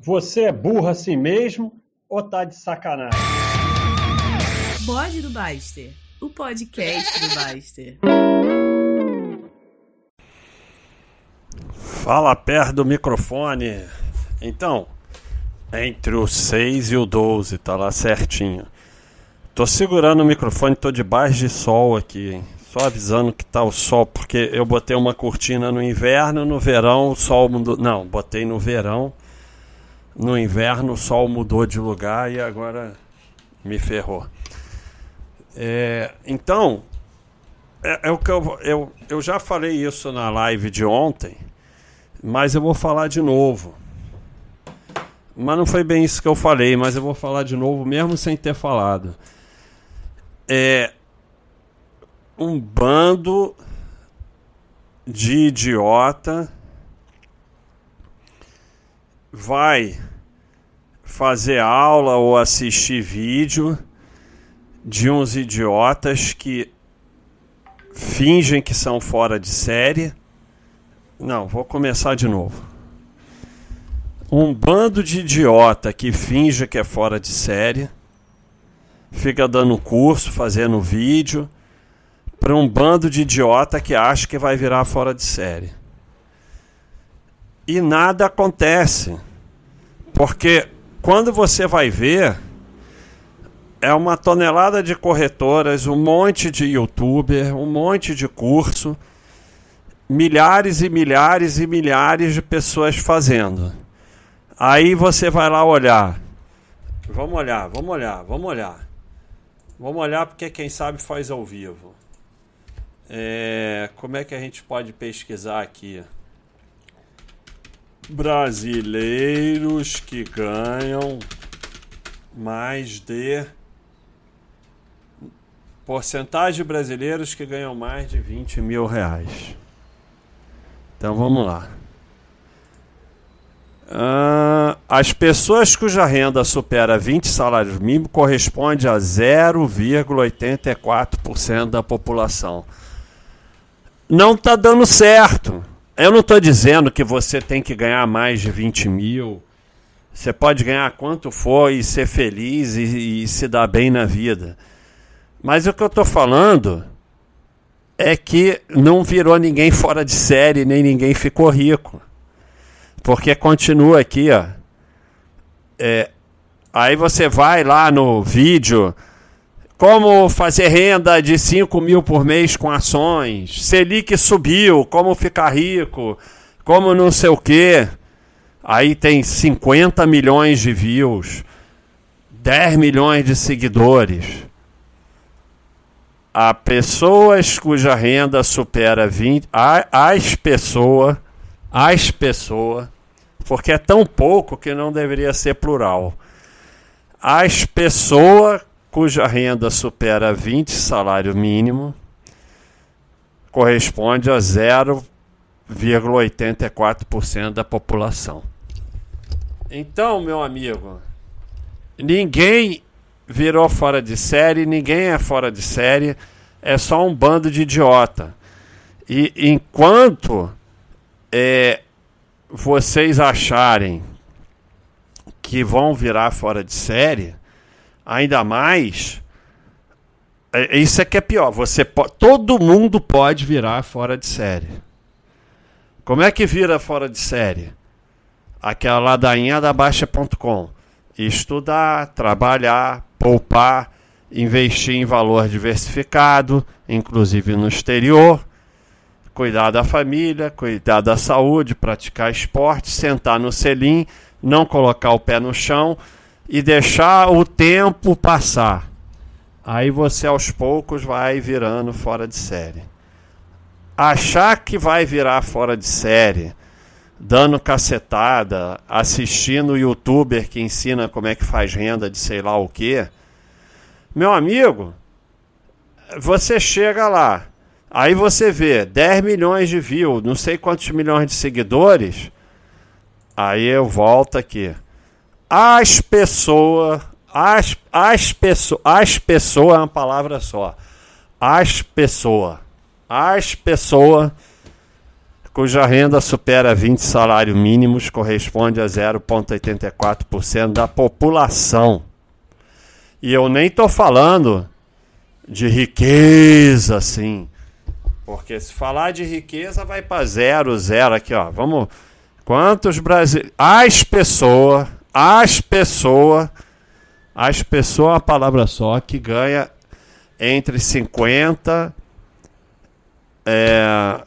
Você é burro assim mesmo ou tá de sacanagem? Bode do Baster, o podcast do Baster. Fala perto do microfone. Então, entre o 6 e o 12, tá lá certinho. Tô segurando o microfone, tô debaixo de sol aqui, hein? Só avisando que tá o sol, porque eu botei uma cortina no inverno, no verão o sol mudou. Não, botei no verão. No inverno o sol mudou de lugar e agora me ferrou. É, então, é, é, o que eu, eu, eu já falei isso na live de ontem, mas eu vou falar de novo. Mas não foi bem isso que eu falei, mas eu vou falar de novo, mesmo sem ter falado. É um bando de idiota vai fazer aula ou assistir vídeo de uns idiotas que fingem que são fora de série. Não, vou começar de novo. Um bando de idiota que finge que é fora de série, fica dando curso, fazendo vídeo, para um bando de idiota que acha que vai virar fora de série. E nada acontece. Porque quando você vai ver, é uma tonelada de corretoras, um monte de youtuber, um monte de curso, milhares e milhares e milhares de pessoas fazendo. Aí você vai lá olhar. Vamos olhar, vamos olhar, vamos olhar. Vamos olhar porque quem sabe faz ao vivo. É, como é que a gente pode pesquisar aqui? Brasileiros que ganham mais de. Porcentagem de brasileiros que ganham mais de 20 mil reais. Então vamos lá. Uh, as pessoas cuja renda supera 20 salários mínimos corresponde a 0,84% da população. Não está dando certo. Eu não estou dizendo que você tem que ganhar mais de 20 mil. Você pode ganhar quanto for e ser feliz e, e se dar bem na vida. Mas o que eu estou falando é que não virou ninguém fora de série, nem ninguém ficou rico. Porque continua aqui, ó. É, aí você vai lá no vídeo. Como fazer renda de 5 mil por mês com ações? Selic subiu, como ficar rico? Como não sei o quê. Aí tem 50 milhões de views, 10 milhões de seguidores. A pessoas cuja renda supera 20. As pessoas as pessoas, porque é tão pouco que não deveria ser plural. As pessoas cuja renda supera 20 salário mínimo corresponde a 0,84% da população. Então, meu amigo, ninguém virou fora de série, ninguém é fora de série, é só um bando de idiota. E enquanto é, vocês acharem que vão virar fora de série, ainda mais. É, isso é que é pior. Você pode, todo mundo pode virar fora de série. Como é que vira fora de série? Aquela ladainha da Baixa.com. Estudar, trabalhar, poupar, investir em valor diversificado, inclusive no exterior, cuidar da família, cuidar da saúde, praticar esporte, sentar no selim, não colocar o pé no chão e deixar o tempo passar. Aí você aos poucos vai virando fora de série. Achar que vai virar fora de série, dando cacetada, assistindo o youtuber que ensina como é que faz renda de sei lá o que, meu amigo, você chega lá, Aí você vê 10 milhões de views, não sei quantos milhões de seguidores. Aí eu volto aqui. As pessoas, as, as pessoas, as pessoas é uma palavra só. As pessoas, as pessoas cuja renda supera 20 salários mínimos, corresponde a 0,84% da população. E eu nem estou falando de riqueza, assim. Porque se falar de riqueza, vai para zero, zero. Aqui, ó. Vamos. Quantos brasileiros. As pessoas. As pessoas. As pessoas, uma palavra só, que ganha entre 50. É,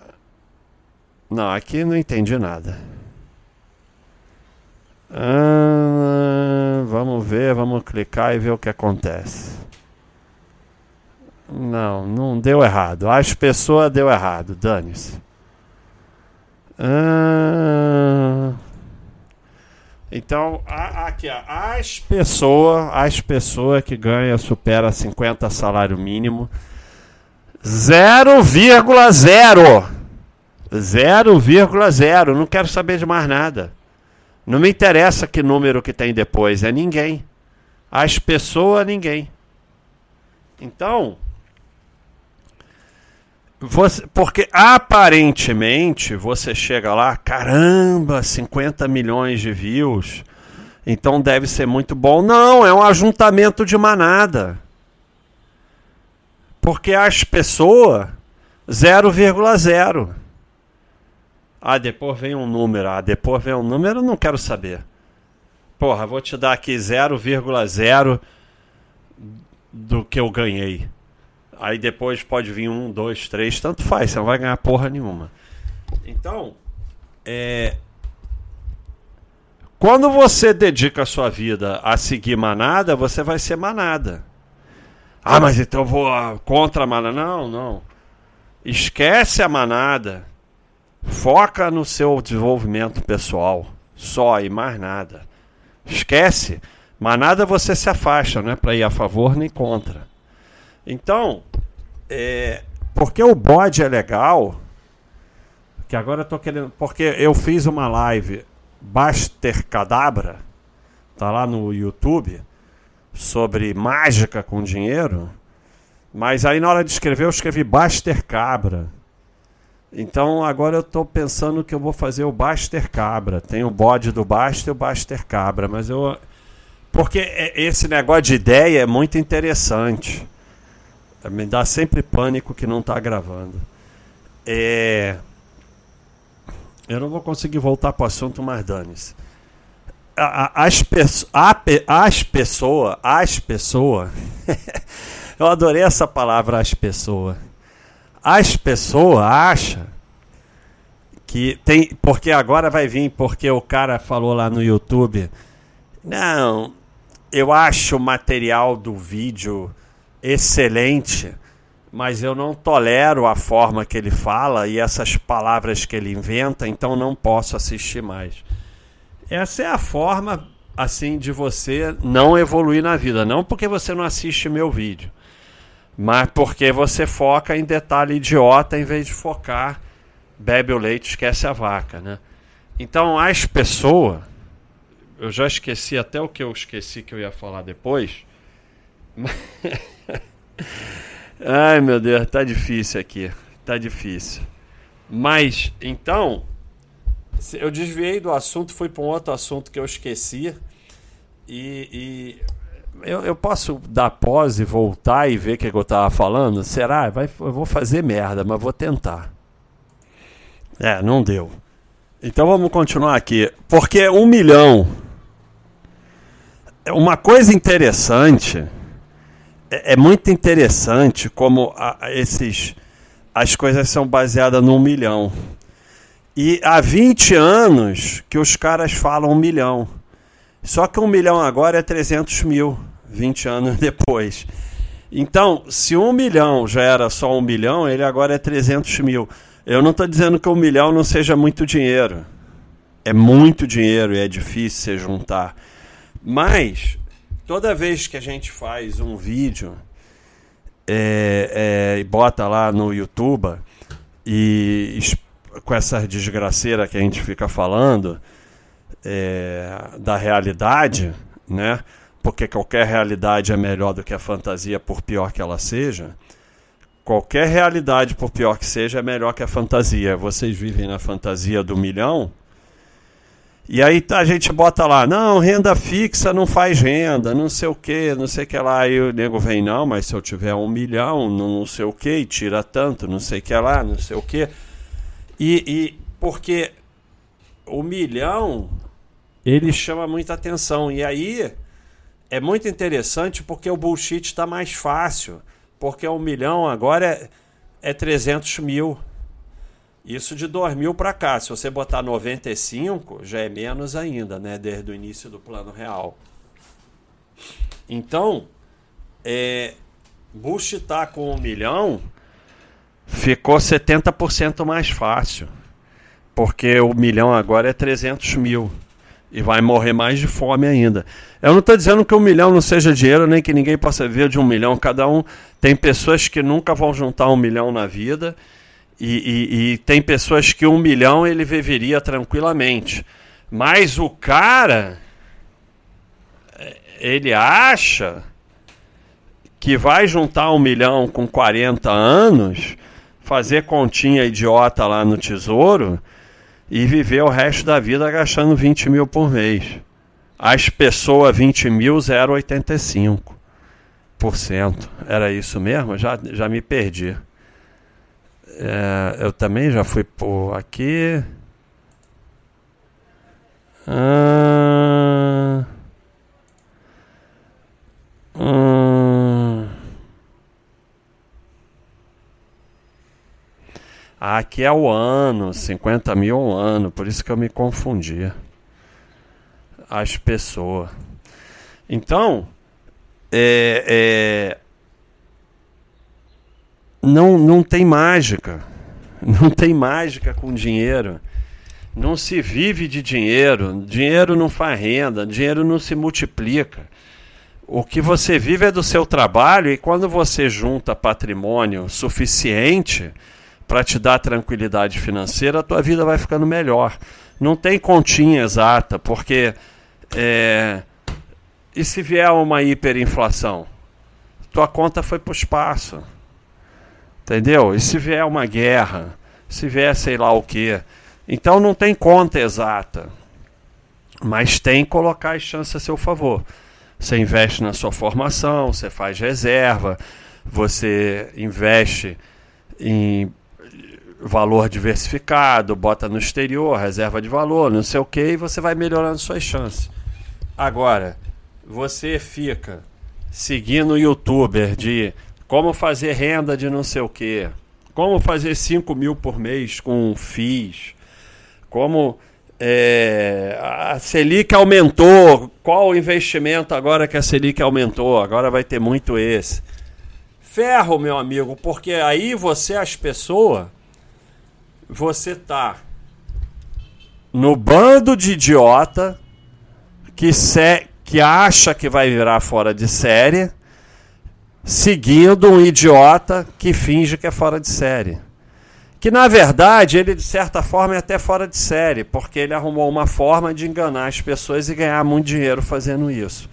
não, aqui não entendi nada. Ah, vamos ver, vamos clicar e ver o que acontece. Não, não deu errado. As pessoas deu errado, dane-se. Ah, então, aqui, ó, as pessoas, as pessoas que ganham supera 50 salário mínimo, 0,0 0,0. Não quero saber de mais nada. Não me interessa que número que tem depois. É ninguém. As pessoas, ninguém. Então. Você, porque aparentemente você chega lá, caramba, 50 milhões de views. Então deve ser muito bom. Não, é um ajuntamento de manada. Porque as pessoas 0,0. Ah, depois vem um número. Ah, depois vem um número, eu não quero saber. Porra, vou te dar aqui 0,0 do que eu ganhei. Aí depois pode vir um, dois, três, tanto faz, você não vai ganhar porra nenhuma. Então, é. Quando você dedica a sua vida a seguir manada, você vai ser manada. Ah, mas então eu vou contra a manada. Não, não. Esquece a manada. Foca no seu desenvolvimento pessoal, só e mais nada. Esquece, mas nada você se afasta, não é para ir a favor nem contra. Então, é, porque o bode é legal, que agora eu tô querendo, porque eu fiz uma live Baster Cadabra, tá lá no YouTube, sobre mágica com dinheiro, mas aí na hora de escrever eu escrevi Baster Cabra. Então agora eu estou pensando que eu vou fazer o Baster Cabra. Tem o bode do Baster e o Baster Cabra, mas eu. Porque esse negócio de ideia é muito interessante. Me dá sempre pânico que não está gravando. É... Eu não vou conseguir voltar para o assunto, mas dane-se. As, peço... as pessoas, as pessoas, eu adorei essa palavra, as pessoas as pessoas acham que tem. Porque agora vai vir, porque o cara falou lá no YouTube. Não, eu acho o material do vídeo excelente, mas eu não tolero a forma que ele fala e essas palavras que ele inventa, então não posso assistir mais. Essa é a forma assim de você não evoluir na vida, não porque você não assiste meu vídeo mas porque você foca em detalhe idiota em vez de focar bebe o leite, esquece a vaca, né? Então as pessoas, eu já esqueci até o que eu esqueci que eu ia falar depois. Ai meu Deus, tá difícil aqui, tá difícil. Mas então eu desviei do assunto, fui para um outro assunto que eu esqueci e, e eu, eu, posso dar pause, voltar e ver o que eu estava falando? Será? Vai, eu vou fazer merda, mas vou tentar. É, não deu. Então vamos continuar aqui. Porque um milhão. Uma coisa interessante. É, é muito interessante como a, esses, as coisas são baseadas num milhão. E há 20 anos que os caras falam um milhão. Só que um milhão agora é 300 mil, 20 anos depois. Então, se um milhão já era só um milhão, ele agora é 300 mil. Eu não estou dizendo que um milhão não seja muito dinheiro. É muito dinheiro e é difícil se juntar. Mas, toda vez que a gente faz um vídeo é, é, e bota lá no YouTube e com essa desgraceira que a gente fica falando, é, da realidade, né? Porque qualquer realidade é melhor do que a fantasia, por pior que ela seja. qualquer realidade, por pior que seja, é melhor que a fantasia. Vocês vivem na fantasia do milhão. E aí tá, a gente bota lá, não, renda fixa não faz renda, não sei o que, não sei o que lá. Aí o nego vem, não, mas se eu tiver um milhão, não sei o que, tira tanto, não sei o que lá, não sei o que. E, e porque o milhão, ele chama muita atenção. E aí é muito interessante porque o bullshit está mais fácil. Porque um milhão agora é, é 300 mil. Isso de 2 mil para cá. Se você botar 95, já é menos ainda, né? Desde o início do plano real. Então, é, bullshitar com um milhão ficou 70% mais fácil. Porque o milhão agora é 300 mil. E vai morrer mais de fome ainda. Eu não estou dizendo que um milhão não seja dinheiro, nem que ninguém possa ver de um milhão. Cada um tem pessoas que nunca vão juntar um milhão na vida. E, e, e tem pessoas que um milhão ele viveria tranquilamente. Mas o cara, ele acha que vai juntar um milhão com 40 anos, fazer continha idiota lá no tesouro e viver o resto da vida gastando 20 mil por mês. As pessoas 20 mil, 0,85%. Era isso mesmo? Já, já me perdi. É, eu também já fui por aqui. Ah, hum, aqui é o ano, 50 mil um ano, por isso que eu me confundia. As pessoas. Então, é, é, não, não tem mágica. Não tem mágica com dinheiro. Não se vive de dinheiro. Dinheiro não faz renda. Dinheiro não se multiplica. O que você vive é do seu trabalho e quando você junta patrimônio suficiente para te dar tranquilidade financeira, a tua vida vai ficando melhor. Não tem continha exata, porque é, e se vier uma hiperinflação? Tua conta foi para o espaço. Entendeu? E se vier uma guerra, se vier sei lá o que. Então não tem conta exata. Mas tem colocar as chances a seu favor. Você investe na sua formação, você faz reserva, você investe em valor diversificado, bota no exterior, reserva de valor, não sei o que, e você vai melhorando suas chances. Agora, você fica seguindo o youtuber de como fazer renda de não sei o que, como fazer 5 mil por mês com FIIs, como é, a Selic aumentou, qual o investimento agora que a Selic aumentou? Agora vai ter muito esse. Ferro, meu amigo, porque aí você, as pessoas, você tá no bando de idiota que, se, que acha que vai virar fora de série seguindo um idiota que finge que é fora de série. Que na verdade ele de certa forma é até fora de série, porque ele arrumou uma forma de enganar as pessoas e ganhar muito dinheiro fazendo isso.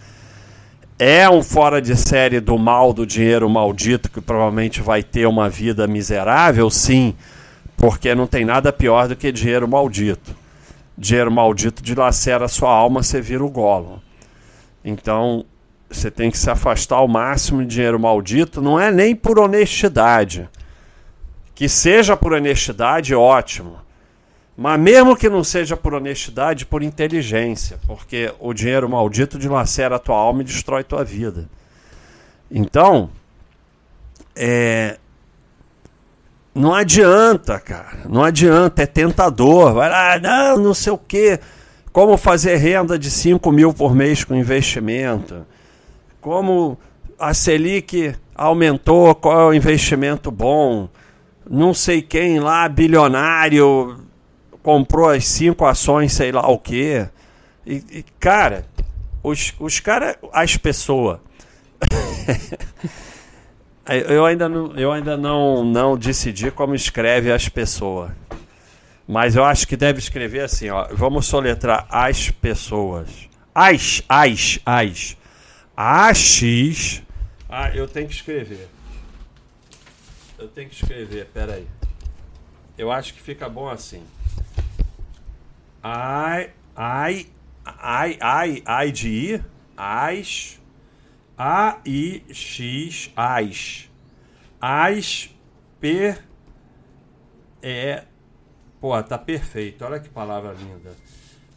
É um fora de série do mal do dinheiro maldito que provavelmente vai ter uma vida miserável, sim, porque não tem nada pior do que dinheiro maldito. Dinheiro maldito dilacera a sua alma, você vira o golo. Então, você tem que se afastar ao máximo de dinheiro maldito, não é nem por honestidade. Que seja por honestidade, ótimo. Mas mesmo que não seja por honestidade, por inteligência, porque o dinheiro maldito dilacera a tua alma e destrói tua vida. Então, é, não adianta, cara. Não adianta, é tentador. Vai lá, não, não sei o quê. Como fazer renda de 5 mil por mês com investimento como a Selic aumentou, qual é o investimento bom, não sei quem lá, bilionário, comprou as cinco ações, sei lá o quê. E, e cara, os, os caras, as pessoas. eu ainda, não, eu ainda não, não decidi como escreve as pessoas. Mas eu acho que deve escrever assim, ó. Vamos soletrar as pessoas. As, as, as. AX. Ah, eu tenho que escrever. Eu tenho que escrever, peraí. Eu acho que fica bom assim. Ai, ai, ai, ai, ai de I, as, A, I, X, as. As, P, E. Pô, tá perfeito. Olha que palavra linda.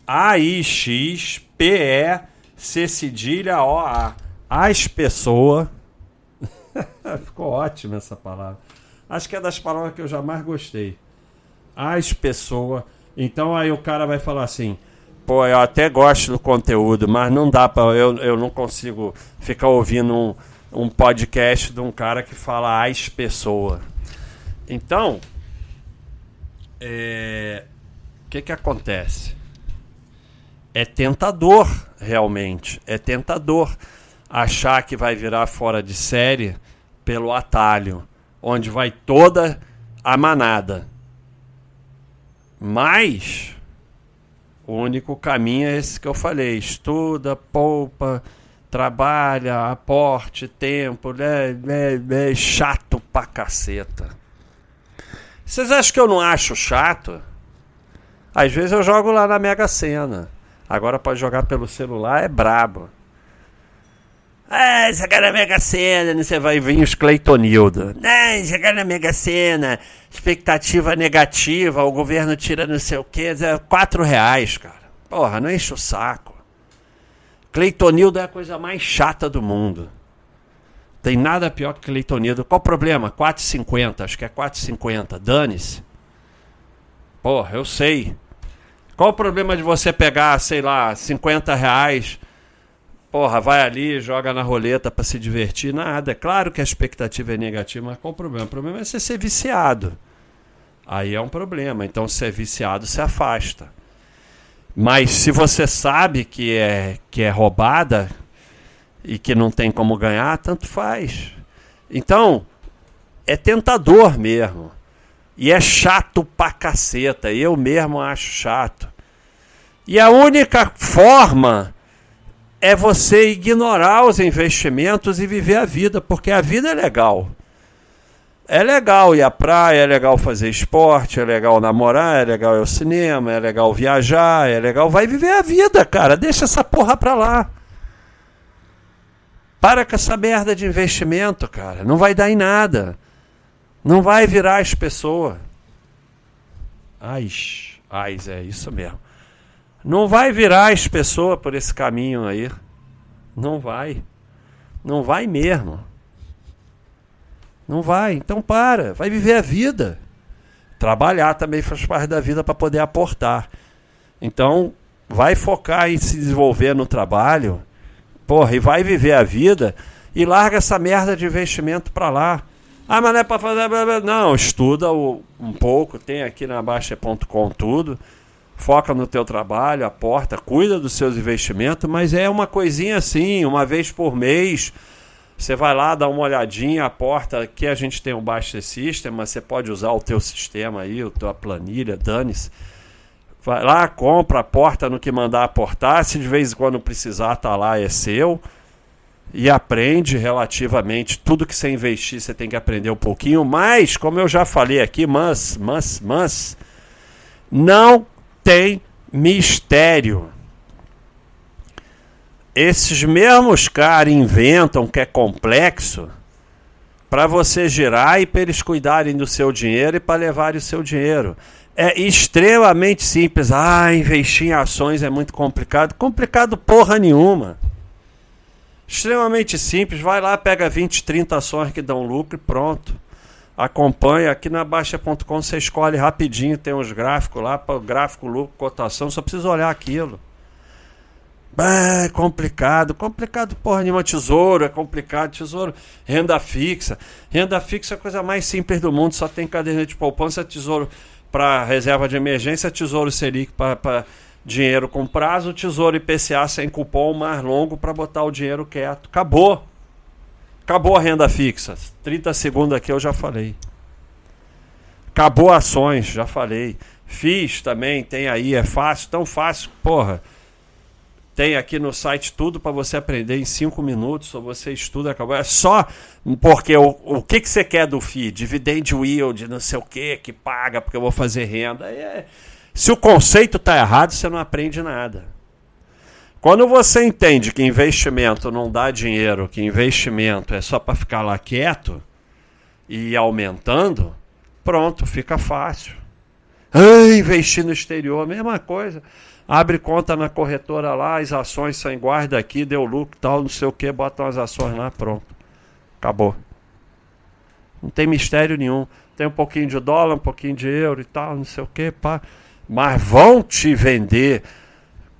A, I, X, P, E, C, cedilha, O, A. As pessoas. Ficou ótima essa palavra. Acho que é das palavras que eu jamais gostei. As pessoas. Então aí o cara vai falar assim: pô, eu até gosto do conteúdo, mas não dá para eu, eu não consigo ficar ouvindo um, um podcast de um cara que fala as pessoas. Então, é, o que que acontece? É tentador, realmente. É tentador achar que vai virar fora de série pelo atalho, onde vai toda a manada. Mas o único caminho é esse que eu falei: estuda, poupa, trabalha, aporte, tempo, né, né, né, chato pra caceta. Vocês acham que eu não acho chato? Às vezes eu jogo lá na Mega Sena. Agora pode jogar pelo celular, é brabo. Ah, jogar na Mega Sena, você vai vir os Cleitonildo. Ah, jogar na Mega Sena, expectativa negativa, o governo tira não sei o que, é quatro reais, cara. Porra, não enche o saco. Cleitonildo é a coisa mais chata do mundo. Tem nada pior que Cleitonildo. Qual o problema? 4,50, acho que é 4,50. Dane-se. Porra, eu sei. Qual o problema de você pegar, sei lá, 50 reais porra, vai ali, joga na roleta para se divertir. Nada. É claro que a expectativa é negativa, mas qual o problema? O problema é você ser viciado. Aí é um problema. Então, se é viciado, se afasta. Mas se você sabe que é, que é roubada e que não tem como ganhar, tanto faz. Então, é tentador mesmo. E é chato pra caceta. Eu mesmo acho chato. E a única forma é você ignorar os investimentos e viver a vida, porque a vida é legal. É legal ir à praia, é legal fazer esporte, é legal namorar, é legal ir ao cinema, é legal viajar, é legal. Vai viver a vida, cara. Deixa essa porra pra lá. Para com essa merda de investimento, cara. Não vai dar em nada. Não vai virar as pessoas. Ai, ai, é isso mesmo. Não vai virar as pessoas por esse caminho aí. Não vai. Não vai mesmo. Não vai. Então para. Vai viver a vida. Trabalhar também faz parte da vida para poder aportar. Então, vai focar em se desenvolver no trabalho. Porra, e vai viver a vida e larga essa merda de investimento para lá. Ah, mas não é para fazer. Não, estuda um pouco, tem aqui na Baixa.com tudo foca no teu trabalho, aporta, cuida dos seus investimentos, mas é uma coisinha assim, uma vez por mês. Você vai lá, dá uma olhadinha, aporta. Aqui a gente tem um Baixa System, mas você pode usar o teu sistema aí, a tua planilha, dane-se. Vai lá, compra, aporta no que mandar aportar. Se de vez em quando precisar, tá lá, é seu. E aprende relativamente. Tudo que você investir, você tem que aprender um pouquinho. Mas, como eu já falei aqui, mas, mas, mas, não tem mistério. Esses mesmos caras inventam que é complexo para você girar e para eles cuidarem do seu dinheiro e para levarem o seu dinheiro. É extremamente simples. Ah, investir em ações é muito complicado. Complicado porra nenhuma. Extremamente simples. Vai lá, pega 20, 30 ações que dão lucro e pronto acompanha aqui na Baixa.com, você escolhe rapidinho, tem uns gráficos lá, para gráfico, lucro, cotação, só precisa olhar aquilo. É complicado, complicado porra nenhuma. Tesouro é complicado, tesouro, renda fixa. Renda fixa é a coisa mais simples do mundo, só tem caderneta de poupança, tesouro para reserva de emergência, tesouro Selic para dinheiro com prazo, tesouro IPCA sem cupom mais longo para botar o dinheiro quieto. Acabou. Acabou a renda fixa. 30 segundos aqui eu já falei. Acabou ações, já falei. Fiz também, tem aí, é fácil, tão fácil, porra. Tem aqui no site tudo para você aprender em cinco minutos, ou você estuda, acabou. É só porque o, o que, que você quer do FII? Dividend yield, não sei o que, que paga porque eu vou fazer renda. É, se o conceito está errado, você não aprende nada. Quando você entende que investimento não dá dinheiro, que investimento é só para ficar lá quieto e aumentando, pronto, fica fácil. Ah, investir no exterior, mesma coisa abre conta na corretora lá, as ações são guarda aqui, deu lucro tal, não sei o que, bota umas ações lá, pronto. Acabou. Não tem mistério nenhum. Tem um pouquinho de dólar, um pouquinho de euro e tal, não sei o que, pá. Mas vão te vender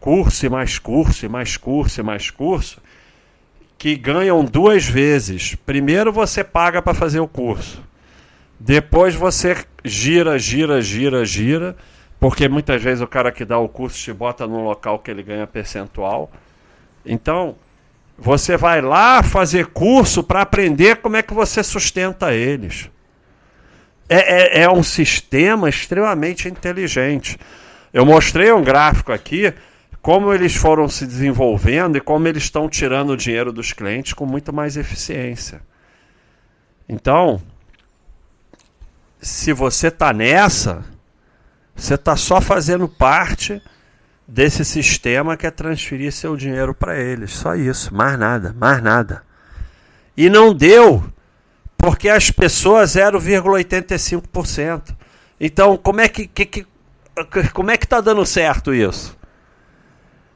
curso e mais curso e mais curso e mais curso que ganham duas vezes. Primeiro você paga para fazer o curso. Depois você gira, gira, gira, gira porque muitas vezes o cara que dá o curso te bota num local que ele ganha percentual. Então, você vai lá fazer curso para aprender como é que você sustenta eles. É, é, é, um sistema extremamente inteligente. Eu mostrei um gráfico aqui, como eles foram se desenvolvendo e como eles estão tirando o dinheiro dos clientes com muito mais eficiência. Então, se você está nessa, você está só fazendo parte desse sistema que é transferir seu dinheiro para eles. Só isso, mais nada, mais nada. E não deu, porque as pessoas 0,85%. Então, como é que, que, que como é que tá dando certo isso?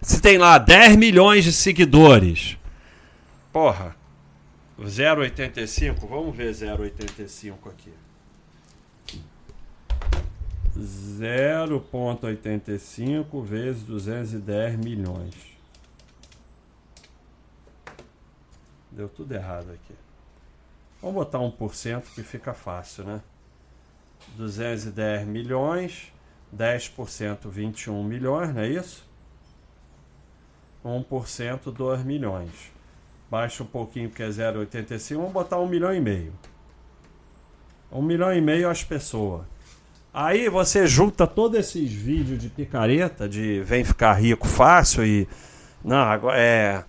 Se tem lá 10 milhões de seguidores. Porra, 0,85, vamos ver 0,85 aqui. 0,85 vezes 210 milhões. Deu tudo errado aqui. Vamos botar 1% que fica fácil, né? 210 milhões, 10% 21 milhões, não é isso? 1% 2 milhões. Baixa um pouquinho porque é 0,85, vamos botar 1 milhão e meio. 1 milhão e meio as pessoas. Aí você junta todos esses vídeos de picareta, de vem ficar rico fácil e. Não, é.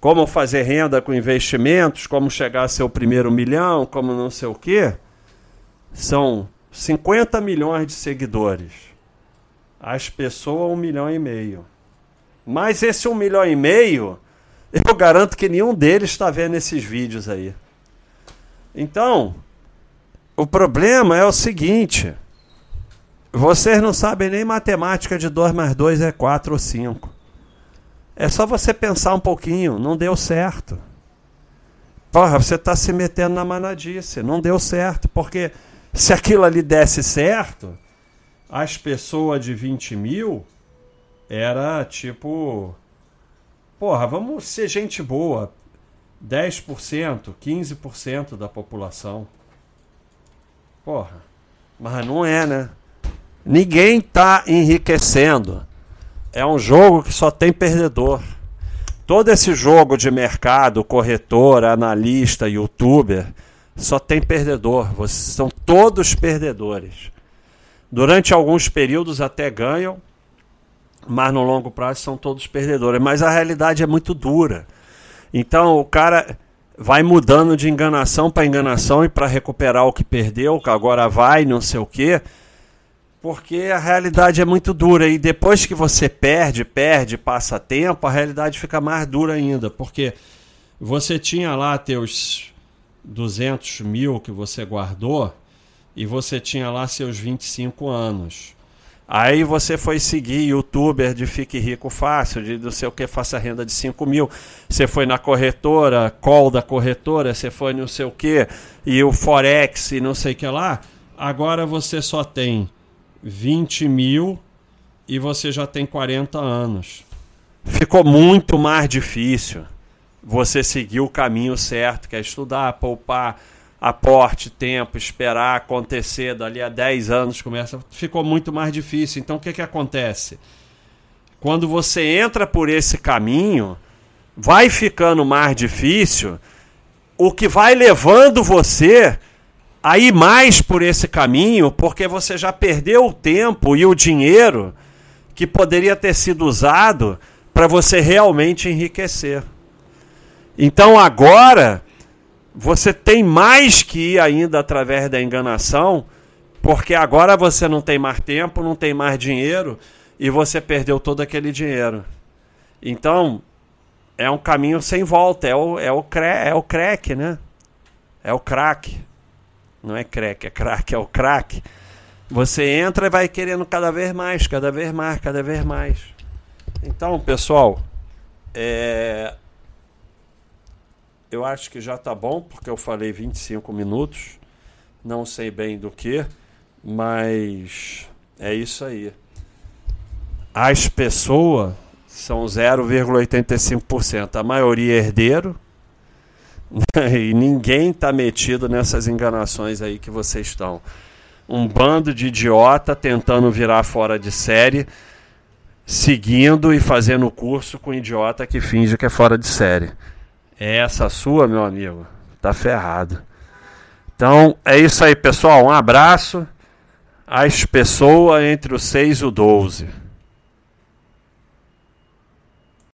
Como fazer renda com investimentos, como chegar a seu primeiro milhão, como não sei o quê. São 50 milhões de seguidores. As pessoas, um milhão e meio. Mas esse um milhão e meio, eu garanto que nenhum deles está vendo esses vídeos aí. Então, o problema é o seguinte. Vocês não sabem nem matemática de 2 mais 2 é 4 ou 5. É só você pensar um pouquinho, não deu certo. Porra, você está se metendo na manadice, não deu certo, porque se aquilo ali desse certo, as pessoas de 20 mil era tipo. Porra, vamos ser gente boa. 10%, 15% da população. Porra, mas não é, né? Ninguém está enriquecendo. É um jogo que só tem perdedor. Todo esse jogo de mercado, corretor, analista, youtuber, só tem perdedor. Vocês são todos perdedores. Durante alguns períodos até ganham, mas no longo prazo são todos perdedores. Mas a realidade é muito dura. Então o cara vai mudando de enganação para enganação e para recuperar o que perdeu, que agora vai, não sei o quê porque a realidade é muito dura e depois que você perde, perde, passa tempo, a realidade fica mais dura ainda, porque você tinha lá teus 200 mil que você guardou e você tinha lá seus 25 anos. Aí você foi seguir youtuber de Fique Rico Fácil, de não sei o que, faça renda de 5 mil. Você foi na corretora, call da corretora, você foi não sei o que, e o Forex e não sei o que lá. Agora você só tem 20 mil e você já tem 40 anos. Ficou muito mais difícil você seguir o caminho certo, que é estudar, poupar, aporte, tempo, esperar acontecer dali a 10 anos começa. Ficou muito mais difícil. Então o que, que acontece? Quando você entra por esse caminho, vai ficando mais difícil, o que vai levando você a ir mais por esse caminho, porque você já perdeu o tempo e o dinheiro que poderia ter sido usado para você realmente enriquecer. Então agora você tem mais que ir ainda através da enganação, porque agora você não tem mais tempo, não tem mais dinheiro e você perdeu todo aquele dinheiro. Então, é um caminho sem volta, é o, é o, cre, é o crack, né? É o crack. Não é crack, é crack, é o crack. Você entra e vai querendo cada vez mais, cada vez mais, cada vez mais. Então, pessoal, é, eu acho que já tá bom, porque eu falei 25 minutos. Não sei bem do que, mas é isso aí. As pessoas são 0,85%. A maioria é herdeiro. e ninguém está metido nessas enganações aí que vocês estão. Um bando de idiota tentando virar fora de série, seguindo e fazendo curso com idiota que finge que é fora de série. É essa sua, meu amigo. Tá ferrado. Então, é isso aí, pessoal. Um abraço. As pessoas entre os 6 e o 12.